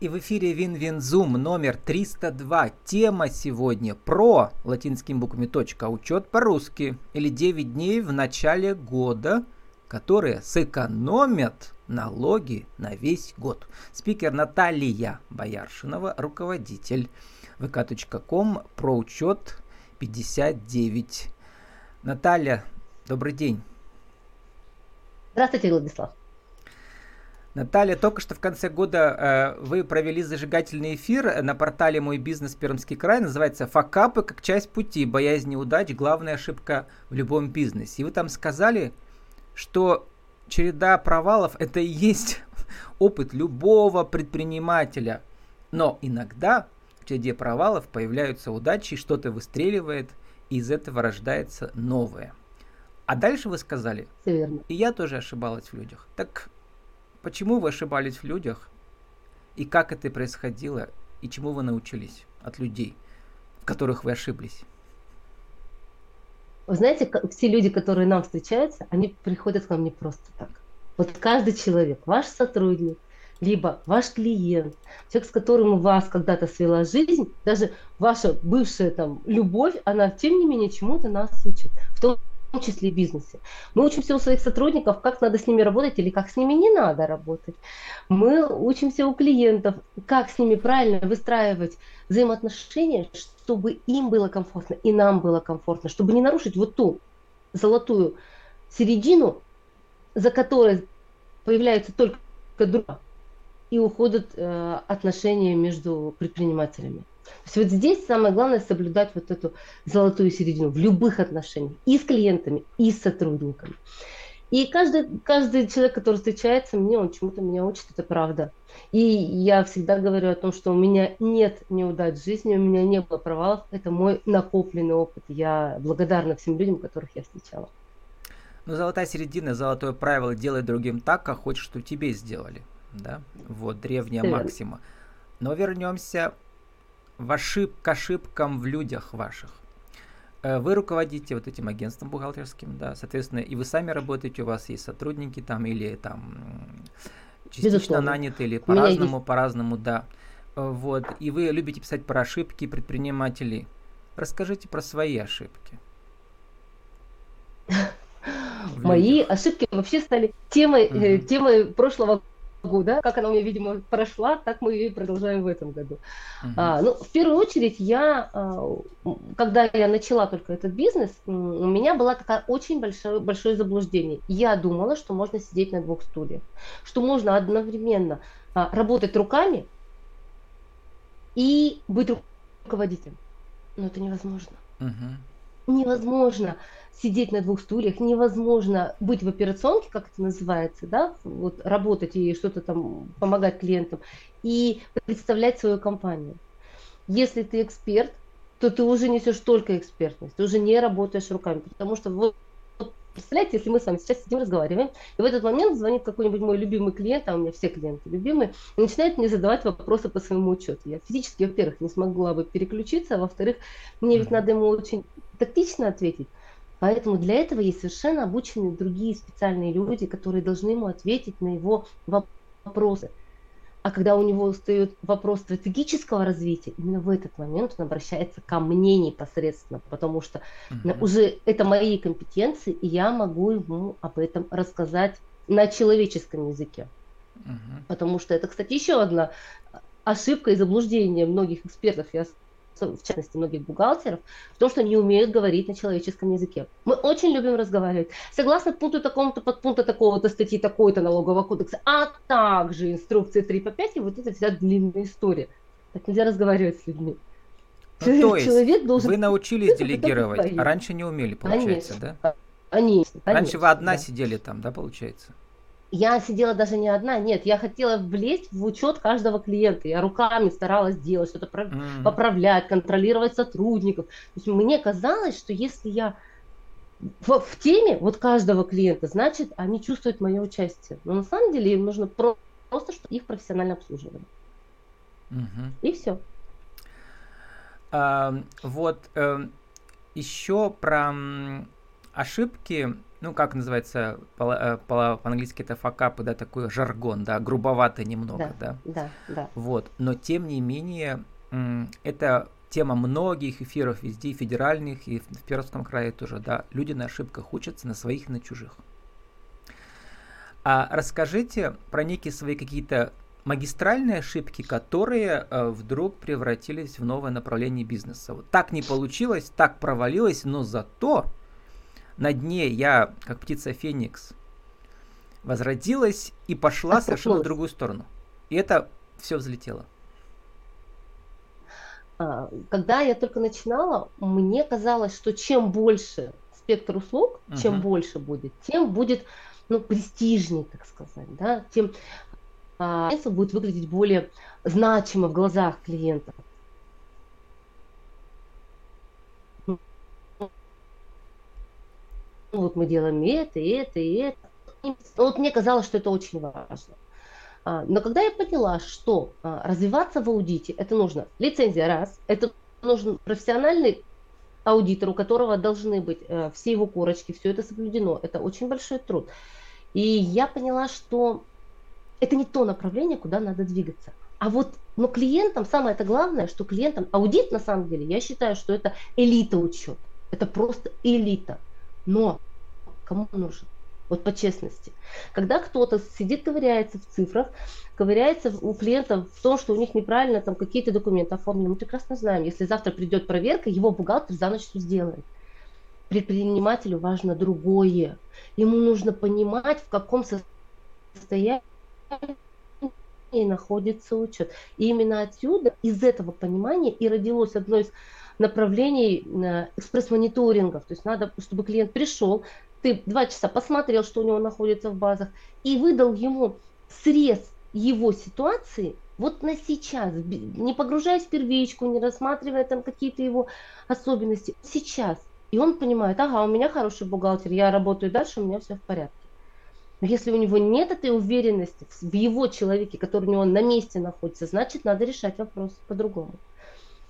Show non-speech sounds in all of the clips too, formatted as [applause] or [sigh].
И в эфире Win-Win Zoom номер 302. Тема сегодня про латинскими буквами точка, учет по-русски. Или 9 дней в начале года, которые сэкономят налоги на весь год. Спикер Наталья Бояршинова, руководитель vk.com про учет 59. Наталья, добрый день. Здравствуйте, Владислав. Наталья, только что в конце года э, вы провели зажигательный эфир на портале «Мой бизнес Пермский край». Называется «Факапы как часть пути. Боязнь неудач. Главная ошибка в любом бизнесе». И вы там сказали, что череда провалов – это и есть [laughs] опыт любого предпринимателя. Но иногда в череде провалов появляются удачи, что-то выстреливает, и из этого рождается новое. А дальше вы сказали, и я тоже ошибалась в людях. Так Почему вы ошибались в людях? И как это происходило? И чему вы научились от людей, в которых вы ошиблись? Вы знаете, все люди, которые нам встречаются, они приходят к нам не просто так. Вот каждый человек, ваш сотрудник, либо ваш клиент, человек, с которым у вас когда-то свела жизнь, даже ваша бывшая там любовь, она тем не менее чему-то нас учит. В том том числе и бизнесе. Мы учимся у своих сотрудников, как надо с ними работать или как с ними не надо работать. Мы учимся у клиентов, как с ними правильно выстраивать взаимоотношения, чтобы им было комфортно и нам было комфортно, чтобы не нарушить вот ту золотую середину, за которой появляется только друга и уходят э, отношения между предпринимателями. То есть вот здесь самое главное соблюдать вот эту золотую середину в любых отношениях и с клиентами, и с сотрудниками. И каждый, каждый человек, который встречается мне, он чему-то меня учит, это правда. И я всегда говорю о том, что у меня нет неудач в жизни, у меня не было провалов. Это мой накопленный опыт. Я благодарна всем людям, которых я встречала. Ну, золотая середина, золотое правило «делай другим так, как хочешь, что тебе сделали». Да? Вот, древняя Верно. максима. Но вернемся в ошиб, к ошибкам в людях ваших. Э, вы руководите вот этим агентством бухгалтерским, да, соответственно, и вы сами работаете, у вас есть сотрудники там или там частично Безусловно. наняты или по-разному, есть... по-разному, да. Э, вот, и вы любите писать про ошибки предпринимателей. Расскажите про свои ошибки. [laughs] Мои ошибки вообще стали темой, угу. темой прошлого года, как она у меня, видимо, прошла, так мы ее и продолжаем в этом году. Uh-huh. А, ну, в первую очередь, я, а, когда я начала только этот бизнес, у меня было такое очень большое, большое заблуждение. Я думала, что можно сидеть на двух стульях, что можно одновременно а, работать руками и быть руководителем. Но это невозможно. Uh-huh. Невозможно сидеть на двух стульях, невозможно быть в операционке, как это называется, да, вот работать и что-то там помогать клиентам, и представлять свою компанию. Если ты эксперт, то ты уже несешь только экспертность, ты уже не работаешь руками, потому что вот Представляете, если мы с вами сейчас сидим, разговариваем, и в этот момент звонит какой-нибудь мой любимый клиент, а у меня все клиенты любимые, и начинает мне задавать вопросы по своему учету. Я физически, во-первых, не смогла бы переключиться, а во-вторых, мне ведь надо ему очень тактично ответить. Поэтому для этого есть совершенно обученные другие специальные люди, которые должны ему ответить на его вопросы. А когда у него встает вопрос стратегического развития, именно в этот момент он обращается ко мне непосредственно, потому что uh уже это мои компетенции, и я могу ему об этом рассказать на человеческом языке. uh Потому что это, кстати, еще одна ошибка и заблуждение многих экспертов. Я в частности многих бухгалтеров, в том, что они умеют говорить на человеческом языке. Мы очень любим разговаривать. Согласно пункту такому-то, подпункта такого-то статьи такой-то налогового кодекса, а также инструкции 3 по 5, и вот это вся длинная история. Так нельзя разговаривать с людьми. Ну, то есть Человек должен... вы научились делегировать, а раньше не умели, получается, конечно, да? Конечно, конечно. Раньше вы одна да. сидели там, да, получается? Я сидела даже не одна, нет, я хотела влезть в учет каждого клиента, я руками старалась делать, что-то mm-hmm. поправлять, контролировать сотрудников. То есть мне казалось, что если я в, в теме вот каждого клиента, значит, они чувствуют мое участие. Но на самом деле им нужно про- просто, чтобы их профессионально обслуживали. Mm-hmm. И все. А, вот э, еще про ошибки ну, как называется, по- по-английски это факапы, да, такой жаргон, да, грубовато немного, да. Да, да, да. Вот, но тем не менее, это тема многих эфиров везде, и федеральных, и в Пермском крае тоже, да, люди на ошибках учатся, на своих и на чужих. А расскажите про некие свои какие-то магистральные ошибки, которые э, вдруг превратились в новое направление бизнеса. Вот так не получилось, так провалилось, но зато на дне я, как птица Феникс, возродилась и пошла совершенно в другую сторону. И это все взлетело. А, когда я только начинала, мне казалось, что чем больше спектр услуг, uh-huh. чем больше будет, тем будет ну, престижнее, так сказать, да, тем а, будет выглядеть более значимо в глазах клиента. Вот мы делаем это, и это, и это. Вот мне казалось, что это очень важно. А, но когда я поняла, что а, развиваться в аудите, это нужно лицензия раз, это нужен профессиональный аудитор, у которого должны быть э, все его корочки, все это соблюдено. Это очень большой труд. И я поняла, что это не то направление, куда надо двигаться. А вот но клиентам самое это главное, что клиентам аудит на самом деле, я считаю, что это элита учет. Это просто элита. Но кому нужен? Вот по честности. Когда кто-то сидит, ковыряется в цифрах, ковыряется у клиентов в том, что у них неправильно там какие-то документы оформлены, мы прекрасно знаем, если завтра придет проверка, его бухгалтер за ночь все сделает. Предпринимателю важно другое. Ему нужно понимать, в каком состоянии находится учет. И именно отсюда, из этого понимания и родилось одно из направлений э, экспресс-мониторингов. То есть надо, чтобы клиент пришел, ты два часа посмотрел, что у него находится в базах, и выдал ему срез его ситуации вот на сейчас, не погружаясь в первичку, не рассматривая там какие-то его особенности, сейчас. И он понимает, ага, у меня хороший бухгалтер, я работаю дальше, у меня все в порядке. Но если у него нет этой уверенности в его человеке, который у него на месте находится, значит, надо решать вопрос по-другому.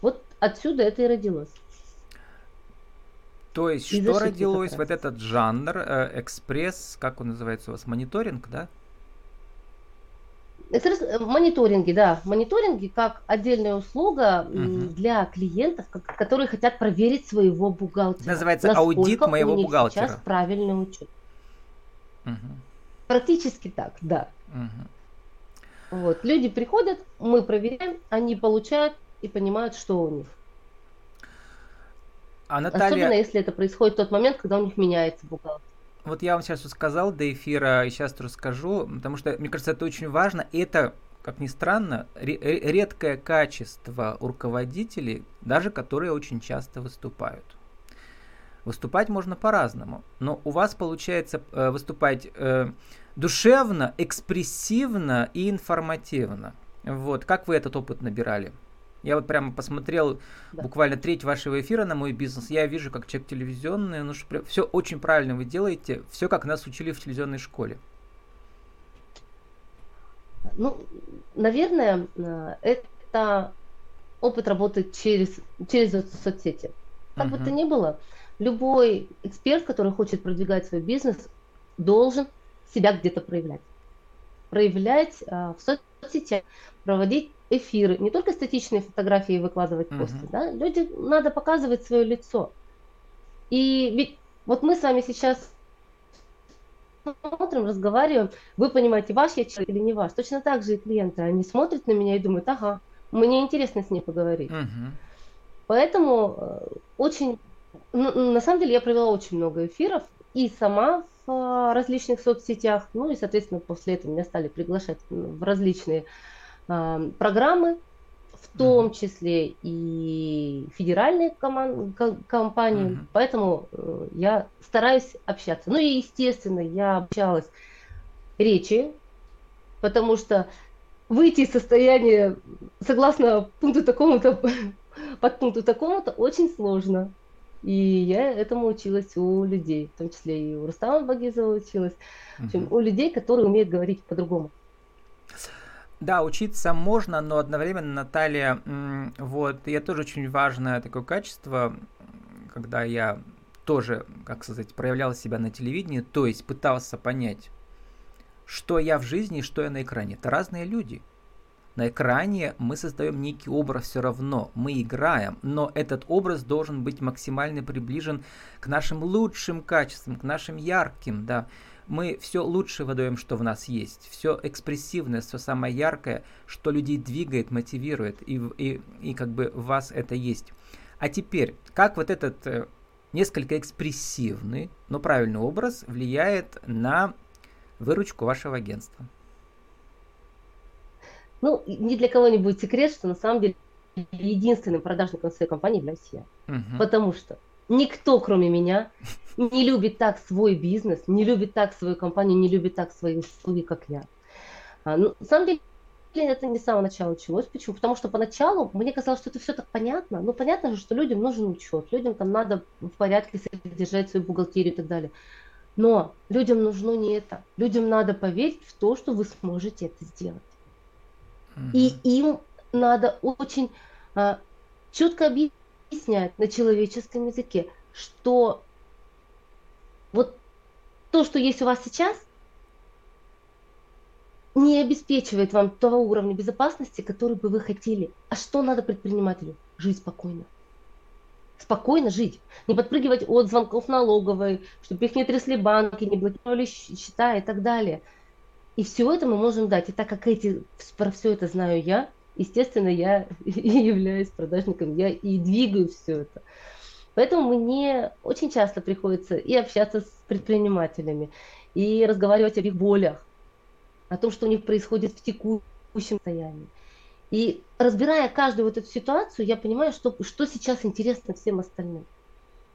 Вот отсюда это и родилось. То есть, и что родилось? Вот этот жанр, э, экспресс, как он называется у вас, мониторинг, да? Э, мониторинги, да. Мониторинги как отдельная услуга угу. для клиентов, которые хотят проверить своего бухгалтера. Называется аудит моего у них бухгалтера. Сейчас правильный учет. Угу. Практически так, да. Угу. Вот. Люди приходят, мы проверяем, они получают и понимают, что у них. А Наталья... Особенно если это происходит в тот момент, когда у них меняется бухгалтер. Вот я вам сейчас сказал до эфира, и сейчас расскажу, потому что, мне кажется, это очень важно. И это, как ни странно, редкое качество у руководителей, даже которые очень часто выступают. Выступать можно по-разному, но у вас получается э, выступать э, душевно, экспрессивно и информативно. Вот, как вы этот опыт набирали? Я вот прямо посмотрел да. буквально треть вашего эфира на мой бизнес. Я вижу, как человек телевизионный, ну что все очень правильно вы делаете, все как нас учили в телевизионной школе. Ну, наверное, э, это опыт работы через, через соцсети. Как uh-huh. бы то ни было, любой эксперт, который хочет продвигать свой бизнес, должен себя где-то проявлять. Проявлять а, в соцсетях, проводить эфиры, не только статичные фотографии выкладывать uh-huh. посты, да, люди надо показывать свое лицо. И ведь вот мы с вами сейчас смотрим, разговариваем, вы понимаете, ваш я человек или не ваш. Точно так же и клиенты, они смотрят на меня и думают, ага, мне интересно с ней поговорить. Uh-huh. Поэтому э, очень, ну, на самом деле я провела очень много эфиров и сама в э, различных соцсетях, ну и, соответственно, после этого меня стали приглашать в различные э, программы, в том числе и федеральные коман- компании, mm-hmm. поэтому э, я стараюсь общаться. Ну и, естественно, я общалась речи, потому что выйти из состояния, согласно пункту такому-то, [laughs] под пункту такому-то, очень сложно. И я этому училась у людей, в том числе и у Рустама Багизова училась, общем, у людей, которые умеют говорить по-другому. Да, учиться можно, но одновременно, Наталья, вот, я тоже очень важное такое качество, когда я тоже, как сказать, проявлял себя на телевидении, то есть пытался понять, что я в жизни и что я на экране. Это разные люди. На экране мы создаем некий образ все равно, мы играем, но этот образ должен быть максимально приближен к нашим лучшим качествам, к нашим ярким, да. Мы все лучшее выдаем, что в нас есть, все экспрессивное, все самое яркое, что людей двигает, мотивирует, и, и, и как бы в вас это есть. А теперь, как вот этот э, несколько экспрессивный, но правильный образ влияет на выручку вашего агентства? Ну, ни для кого не будет секрет, что на самом деле единственным продажником своей компании являюсь я. Угу. Потому что никто, кроме меня, не любит так свой бизнес, не любит так свою компанию, не любит так свои услуги, как я. А, ну, на самом деле, это не с самого начала началось. Почему? Потому что поначалу мне казалось, что это все так понятно. Ну, понятно же, что людям нужен учет, людям там надо в порядке содержать свою бухгалтерию и так далее. Но людям нужно не это. Людям надо поверить в то, что вы сможете это сделать. И им надо очень а, четко объяснять на человеческом языке, что вот то, что есть у вас сейчас, не обеспечивает вам того уровня безопасности, который бы вы хотели. А что надо предпринимателю? Жить спокойно. Спокойно жить. Не подпрыгивать от звонков налоговой, чтобы их не трясли банки, не блокировали счета и так далее. И все это мы можем дать. И так как эти, про все это знаю я, естественно, я [laughs] и являюсь продажником, я и двигаю все это. Поэтому мне очень часто приходится и общаться с предпринимателями, и разговаривать об их болях, о том, что у них происходит в текущем состоянии. И разбирая каждую вот эту ситуацию, я понимаю, что, что сейчас интересно всем остальным.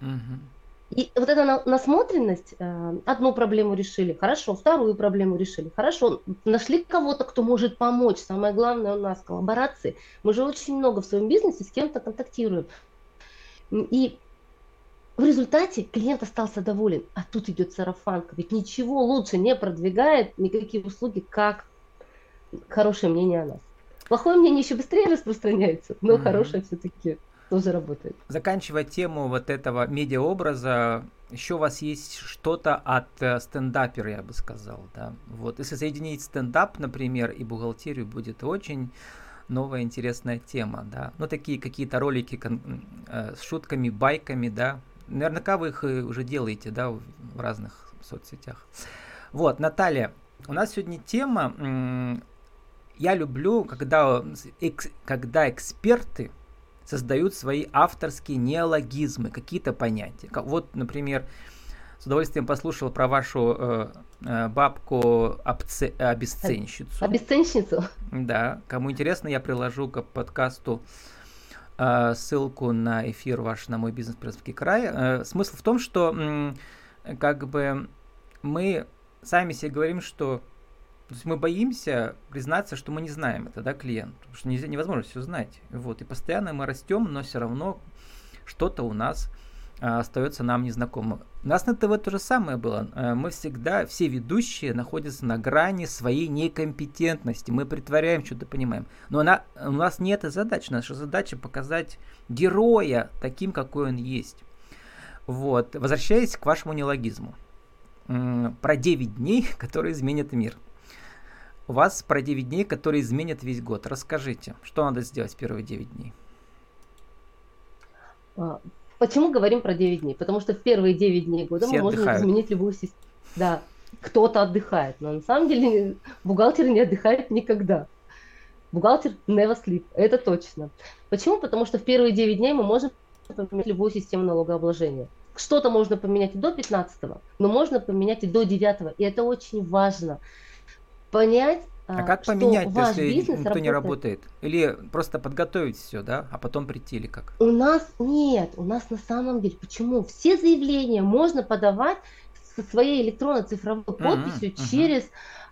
Угу. И вот эта насмотренность, э, одну проблему решили, хорошо, вторую проблему решили, хорошо, нашли кого-то, кто может помочь. Самое главное у нас коллаборации. Мы же очень много в своем бизнесе с кем-то контактируем. И в результате клиент остался доволен. А тут идет сарафанка. Ведь ничего лучше не продвигает никакие услуги, как хорошее мнение о нас. Плохое мнение еще быстрее распространяется, но mm-hmm. хорошее все-таки тоже работает. Заканчивая тему вот этого медиаобраза, еще у вас есть что-то от э, стендапера, я бы сказал, да. Вот, если соединить стендап, например, и бухгалтерию, будет очень новая интересная тема, да. Ну, такие какие-то ролики э, с шутками, байками, да. Наверняка вы их уже делаете, да, в разных соцсетях. Вот, Наталья, у нас сегодня тема, я люблю, когда, когда эксперты создают свои авторские неологизмы, какие-то понятия. Вот, например, с удовольствием послушал про вашу э, э, бабку обце, обесценщицу. Обесценщицу? Да. Кому интересно, я приложу к подкасту э, ссылку на эфир ваш на мой бизнес Пермский край. Э, смысл в том, что э, как бы мы сами себе говорим, что то есть мы боимся признаться, что мы не знаем это, да, клиент, потому что нельзя, невозможно все знать. Вот, и постоянно мы растем, но все равно что-то у нас а, остается нам незнакомо. У нас на ТВ то же самое было. А, мы всегда, все ведущие находятся на грани своей некомпетентности. Мы притворяем, что-то понимаем. Но она, у нас нет этой задачи. Наша задача показать героя таким, какой он есть. Вот. Возвращаясь к вашему неологизму. Про 9 дней, [laughs] которые изменят мир. У вас про 9 дней, которые изменят весь год. Расскажите, что надо сделать в первые 9 дней? А, почему говорим про 9 дней? Потому что в первые 9 дней года Все мы отдыхают. можем изменить любую систему. Да, кто-то отдыхает, но на самом деле [laughs] бухгалтер не отдыхает никогда. Бухгалтер never sleep, это точно. Почему? Потому что в первые 9 дней мы можем поменять любую систему налогообложения. Что-то можно поменять и до 15, но можно поменять и до 9, и это очень важно понять, а как поменять, если никто работает. не работает? Или просто подготовить все, да, а потом прийти или как? У нас нет, у нас на самом деле, почему? Все заявления можно подавать со своей электронно цифровой подписью uh-huh, через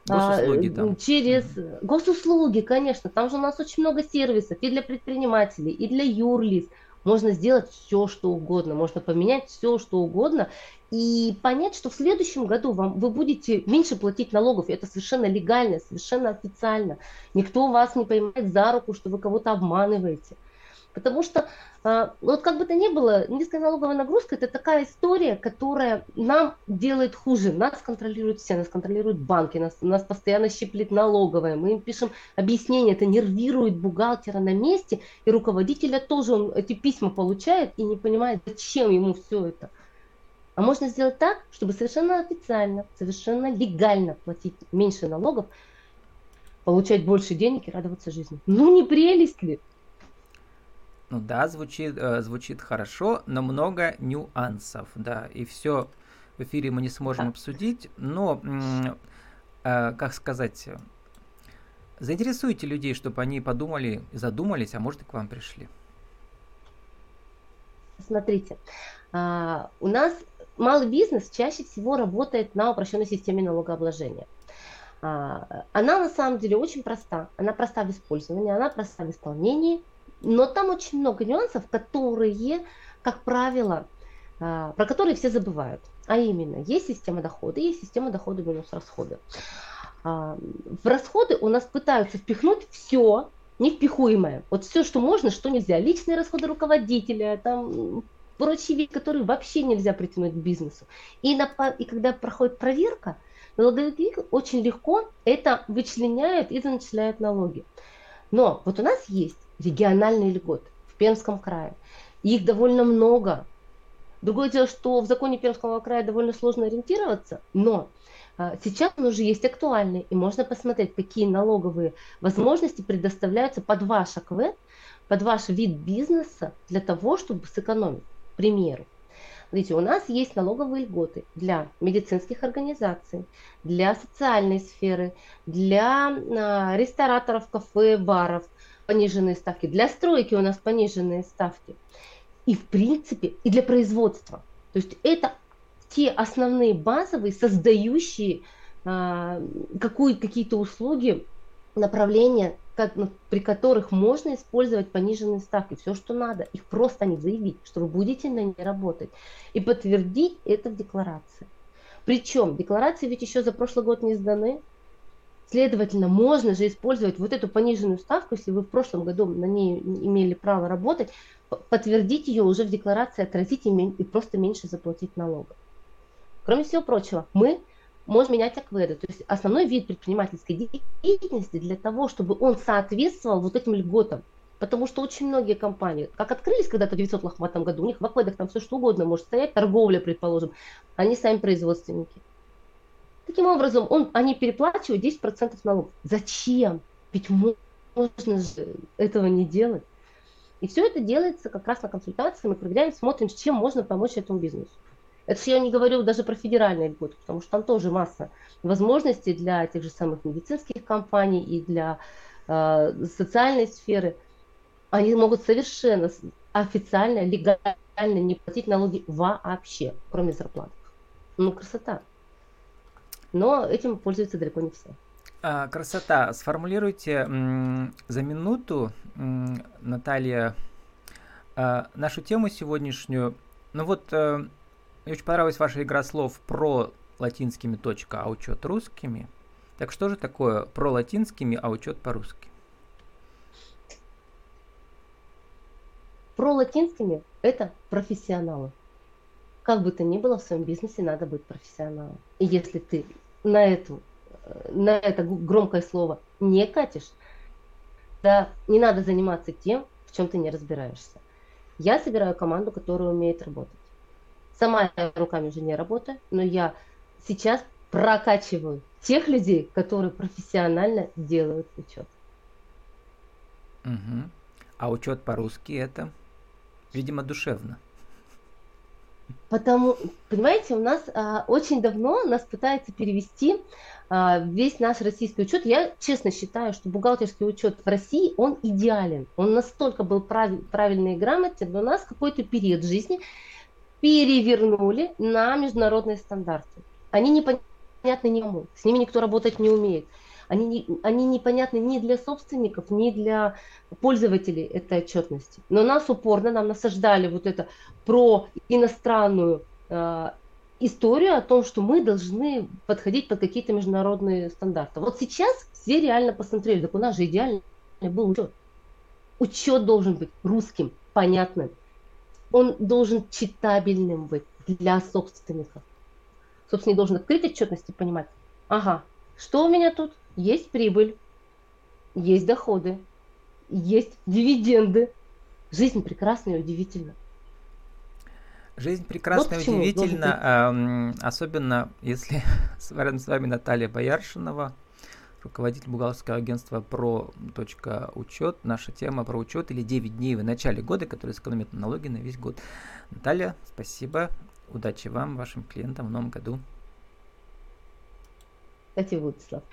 Госуслуги, да. Через госуслуги, конечно. Там же у нас очень много сервисов и для предпринимателей, и для юрлиц. Можно сделать все, что угодно, можно поменять все, что угодно, и понять, что в следующем году вам, вы будете меньше платить налогов. И это совершенно легально, совершенно официально. Никто вас не поймает за руку, что вы кого-то обманываете. Потому что, а, вот как бы то ни было, низкая налоговая нагрузка – это такая история, которая нам делает хуже. Нас контролируют все, нас контролируют банки, нас, нас постоянно щиплет налоговая. Мы им пишем объяснение, это нервирует бухгалтера на месте, и руководителя тоже он эти письма получает и не понимает, зачем ему все это. А можно сделать так, чтобы совершенно официально, совершенно легально платить меньше налогов, получать больше денег и радоваться жизни. Ну не прелесть ли? Ну да, звучит, э, звучит хорошо, но много нюансов, да, и все в эфире мы не сможем да. обсудить, но, э, как сказать, заинтересуйте людей, чтобы они подумали, задумались, а может и к вам пришли. Смотрите, а, у нас малый бизнес чаще всего работает на упрощенной системе налогообложения. А, она на самом деле очень проста. Она проста в использовании, она проста в исполнении, но там очень много нюансов, которые, как правило, а, про которые все забывают. А именно, есть система дохода, есть система дохода минус расходы. А, в расходы у нас пытаются впихнуть все невпихуемое. Вот все, что можно, что нельзя. Личные расходы руководителя, там прочие вещи, которые вообще нельзя притянуть к бизнесу. И, на, и когда проходит проверка, налоговики очень легко это вычленяют и начисляют налоги. Но вот у нас есть региональные льготы в Пермском крае. Их довольно много. Другое дело, что в законе Пермского края довольно сложно ориентироваться, но а, сейчас он уже есть актуальный, и можно посмотреть, какие налоговые возможности предоставляются под ваш АКВ, под ваш вид бизнеса для того, чтобы сэкономить. Примеру, Смотрите, у нас есть налоговые льготы для медицинских организаций, для социальной сферы, для а, рестораторов, кафе, баров, пониженные ставки, для стройки у нас пониженные ставки. И в принципе, и для производства. То есть это те основные базовые, создающие а, какие-то услуги, направления, при которых можно использовать пониженные ставки. Все, что надо. Их просто не заявить, что вы будете на ней работать. И подтвердить это в декларации. Причем декларации ведь еще за прошлый год не сданы. Следовательно, можно же использовать вот эту пониженную ставку, если вы в прошлом году на ней имели право работать, подтвердить ее уже в декларации, отразить и, и просто меньше заплатить налогов. Кроме всего прочего, мы можем менять акведы, то есть основной вид предпринимательской деятельности для того, чтобы он соответствовал вот этим льготам. Потому что очень многие компании, как открылись когда-то в 900 году, у них в акведах там все что угодно может стоять, торговля, предположим, они сами производственники. Таким образом, он, они переплачивают 10% налогов. Зачем? Ведь можно же этого не делать. И все это делается как раз на консультации, мы проверяем, смотрим, чем можно помочь этому бизнесу. Это я не говорю даже про федеральные льготы, потому что там тоже масса возможностей для тех же самых медицинских компаний и для э, социальной сферы. Они могут совершенно официально, легально не платить налоги вообще, кроме зарплат. Ну, красота но этим пользуются далеко не все. А, красота. Сформулируйте м, за минуту, м, Наталья, а, нашу тему сегодняшнюю. Ну вот, а, мне очень понравилась ваша игра слов про латинскими точка, а учет русскими. Так что же такое про латинскими, а учет по-русски? Про латинскими это профессионалы как бы то ни было, в своем бизнесе надо быть профессионалом. И если ты на, эту, на это громкое слово не катишь, да не надо заниматься тем, в чем ты не разбираешься. Я собираю команду, которая умеет работать. Сама я руками уже не работаю, но я сейчас прокачиваю тех людей, которые профессионально делают учет. Угу. А учет по-русски это, видимо, душевно. Потому, понимаете, у нас а, очень давно нас пытается перевести а, весь наш российский учет. Я честно считаю, что бухгалтерский учет в России, он идеален. Он настолько был прав, правильный и грамотен, но у нас какой-то период жизни перевернули на международные стандарты. Они непонятны никому, с ними никто работать не умеет они, не, они непонятны ни для собственников, ни для пользователей этой отчетности. Но нас упорно, нам насаждали вот это про иностранную э, историю о том, что мы должны подходить под какие-то международные стандарты. Вот сейчас все реально посмотрели, так у нас же идеальный был учет. Учет должен быть русским, понятным. Он должен читабельным быть для собственников. Собственник должен открыть отчетность и понимать, ага, что у меня тут? Есть прибыль, есть доходы, есть дивиденды. Жизнь прекрасна и удивительна. Жизнь прекрасна и удивительна, э, особенно если [laughs] рядом с вами Наталья Бояршинова, руководитель бухгалтерского агентства про учет. Наша тема про учет или 9 дней в начале года, которые сэкономят налоги на весь год. Наталья, спасибо. Удачи вам, вашим клиентам в новом году. Кстати, Владислав,